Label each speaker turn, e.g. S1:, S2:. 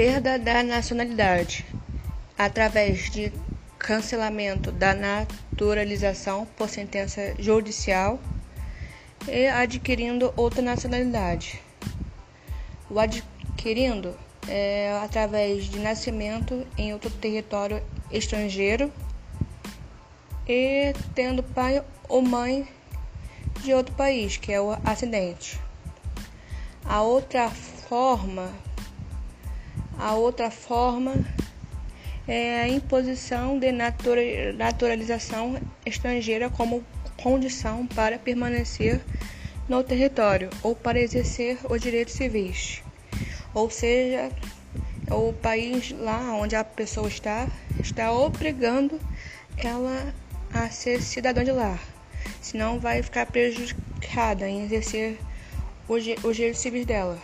S1: perda da nacionalidade através de cancelamento da naturalização por sentença judicial e adquirindo outra nacionalidade. O adquirindo é através de nascimento em outro território estrangeiro e tendo pai ou mãe de outro país, que é o acidente. A outra forma, a outra forma é a imposição de naturalização estrangeira como condição para permanecer no território ou para exercer os direitos civis. Ou seja, o país lá onde a pessoa está está obrigando ela a ser cidadã de lá, senão vai ficar prejudicada em exercer os direitos civis dela.